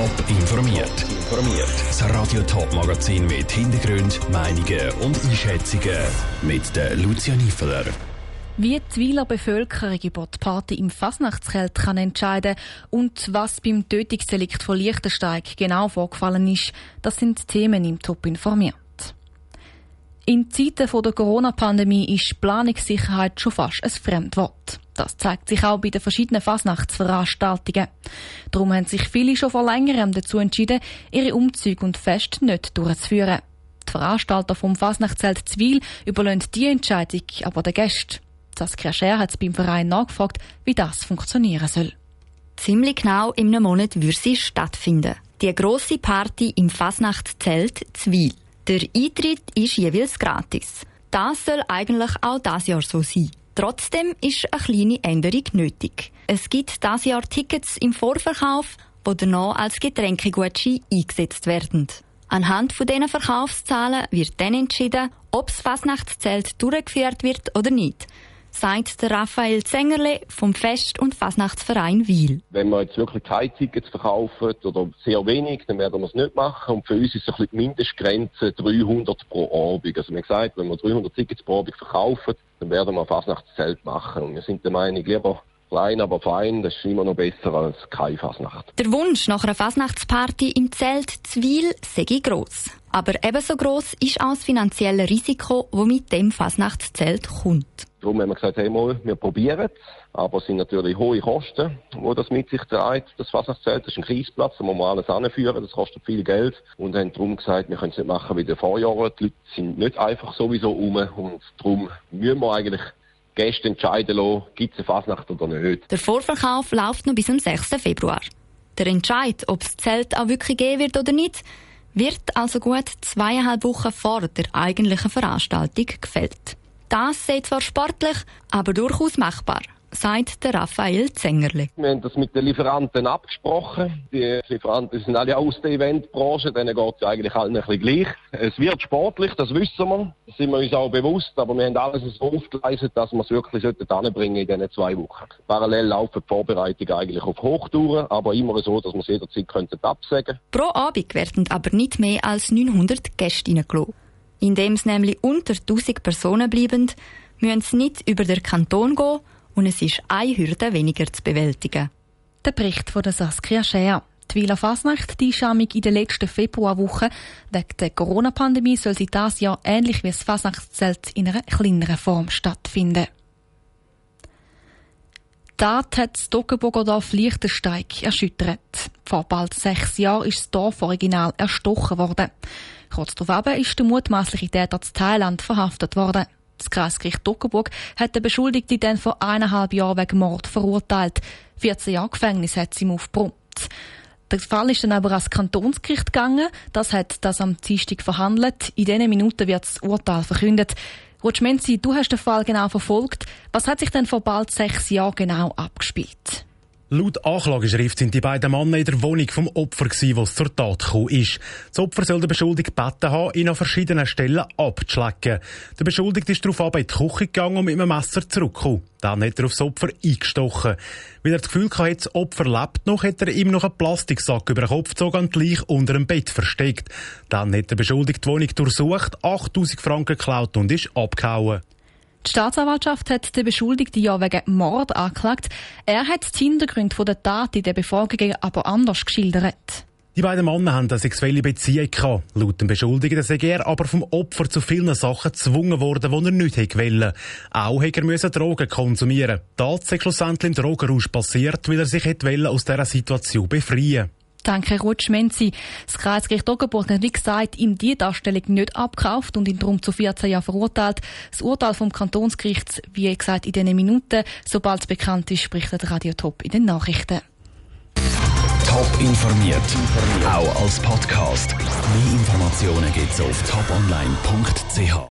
Top informiert. Informiert. Das Radio Top Magazin mit Hintergrund, Meinungen und Einschätzungen mit der Lucia Niefeler. Wie die Wieler Bevölkerung über die Party im Fasnachtskelt kann entscheiden und was beim Tötungsdelikt von Liechtensteig genau vorgefallen ist, das sind Themen im Top informiert. In Zeiten der Corona-Pandemie ist Planungssicherheit schon fast ein Fremdwort. Das zeigt sich auch bei den verschiedenen Fasnachtsveranstaltungen. Darum haben sich viele schon vor längerem dazu entschieden, ihre Umzüge und Feste nicht durchzuführen. Die Veranstalter vom Fasnachtszelt Zwil überlassen die Entscheidung aber den Gästen. Saskia Scher hat beim Verein nachgefragt, wie das funktionieren soll. Ziemlich genau in einem Monat wird sie stattfinden. Die grosse Party im Fasnachtszelt Zwil. Der Eintritt ist jeweils gratis. Das soll eigentlich auch das Jahr so sein. Trotzdem ist eine kleine Änderung nötig. Es gibt das Jahr Tickets im Vorverkauf, die danach als Getränkegutschein eingesetzt werden. Anhand von diesen Verkaufszahlen wird dann entschieden, ob das Fasnachtszelt durchgeführt wird oder nicht sagt der Raphael Zengerle vom Fest- und Fasnachtsverein Wiel. Wenn wir jetzt wirklich keine Tickets verkaufen oder sehr wenig, dann werden wir es nicht machen. Und für uns ist die Mindestgrenze 300 pro Abend. Also wir haben gesagt, wenn wir 300 Tickets pro Abend verkaufen, dann werden wir ein Fasnachtszelt machen. Und wir sind der Meinung, lieber klein, aber fein, das ist immer noch besser als keine Fasnacht. Der Wunsch nach einer Fasnachtsparty im Zelt Zwil sei gross. Aber ebenso gross ist auch das finanzielle Risiko, das mit dem Fasnachtszelt kommt. Darum haben wir gesagt, hey mal, wir probieren es. Aber es sind natürlich hohe Kosten, die das mit sich trägt. Das Fasnachtszelt ist ein Kriegsplatz, da muss man alles anführen, das kostet viel Geld. Und haben darum gesagt, wir können es nicht machen wie in den Vorjahren. Die Leute sind nicht einfach sowieso um und darum müssen wir eigentlich Gäste entscheiden lassen, gibt es eine Fasnacht oder nicht. Der Vorverkauf läuft noch bis zum 6. Februar. Der Entscheid, ob das Zelt auch wirklich gehen wird oder nicht, wird also gut zweieinhalb Wochen vor der eigentlichen Veranstaltung gefällt. Das sei zwar sportlich, aber durchaus machbar sagt der Raphael Zengerle. Wir haben das mit den Lieferanten abgesprochen. Die Lieferanten sind alle aus der Eventbranche, denen geht es eigentlich allen ein bisschen gleich. Es wird sportlich, das wissen wir, das sind wir uns auch bewusst, aber wir haben alles so aufgeleistet, dass wir es wirklich anbringen in diesen zwei Wochen. Parallel laufen die Vorbereitungen eigentlich auf Hochtouren, aber immer so, dass wir es jederzeit könnten absagen Pro Abend werden aber nicht mehr als 900 Gäste reingelassen. Indem es nämlich unter 1000 Personen bleiben, müssen sie nicht über den Kanton gehen, und es ist eine Hürde weniger zu bewältigen. Der Bericht von der Saskia Scher. Die Wieler Fasnacht, die Schamung in der letzten Februarwoche. Wegen der Corona-Pandemie soll sie das Jahr ähnlich wie das Fasnachtszelt in einer kleineren Form stattfinden. Tat hat das Toggenburger Dorf Liechtensteig erschüttert. Vor bald sechs Jahren ist das Dorf original erstochen worden. Kurz darauf ist der mutmaßliche Täter zu Thailand verhaftet worden. Das Kreisgericht Toggenburg hat den Beschuldigten dann vor eineinhalb Jahren wegen Mord verurteilt. 14 Jahre Gefängnis hat sie ihm aufgebrummt. Der Fall ist dann aber ans Kantonsgericht gegangen. Das hat das am Dienstag verhandelt. In diesen Minuten wird das Urteil verkündet. Rutschmenzi, du hast den Fall genau verfolgt. Was hat sich denn vor bald sechs Jahren genau abgespielt? Laut Anklageschrift sind die beiden Männer in der Wohnung vom Opfer gewesen, wo es zur Tat gekommen ist. Das Opfer soll der Beschuldigte gebeten haben, ihn an verschiedenen Stellen abzuschlecken. Der Beschuldigte ist darauf in die Küche gegangen und mit einem Messer zurückgekommen. Dann hat er aufs Opfer eingestochen. Weil er das Gefühl hatte, das Opfer lebt noch, hat er ihm noch einen Plastiksack über den Kopf gezogen und gleich unter dem Bett versteckt. Dann hat der Beschuldigte die Wohnung durchsucht, 8000 Franken geklaut und ist abgehauen. Die Staatsanwaltschaft hat den Beschuldigten ja wegen Mord angeklagt. Er hat die Hintergründe der Tat in den Befragungen aber anders geschildert. Die beiden Männer haben eine sexuelle Beziehung gehabt. Laut dem Beschuldigten sei er aber vom Opfer zu vielen Sachen gezwungen worden, die er nicht wollen. Auch hätte er Drogen konsumieren. Tat sei schlussendlich im Drogenrausch passiert, weil er sich aus dieser Situation befreien Danke, Rutsch Menzi. Das Kreisgericht Oggenburg hat, wie gesagt, ihm die Darstellung nicht abgekauft und ihn darum zu 14 Jahren verurteilt. Das Urteil vom Kantonsgericht, wie gesagt, in diesen Minuten. Sobald es bekannt ist, berichtet Radio Top in den Nachrichten. Top informiert, auch als Podcast. Mehr Informationen gibt's auf toponline.ch.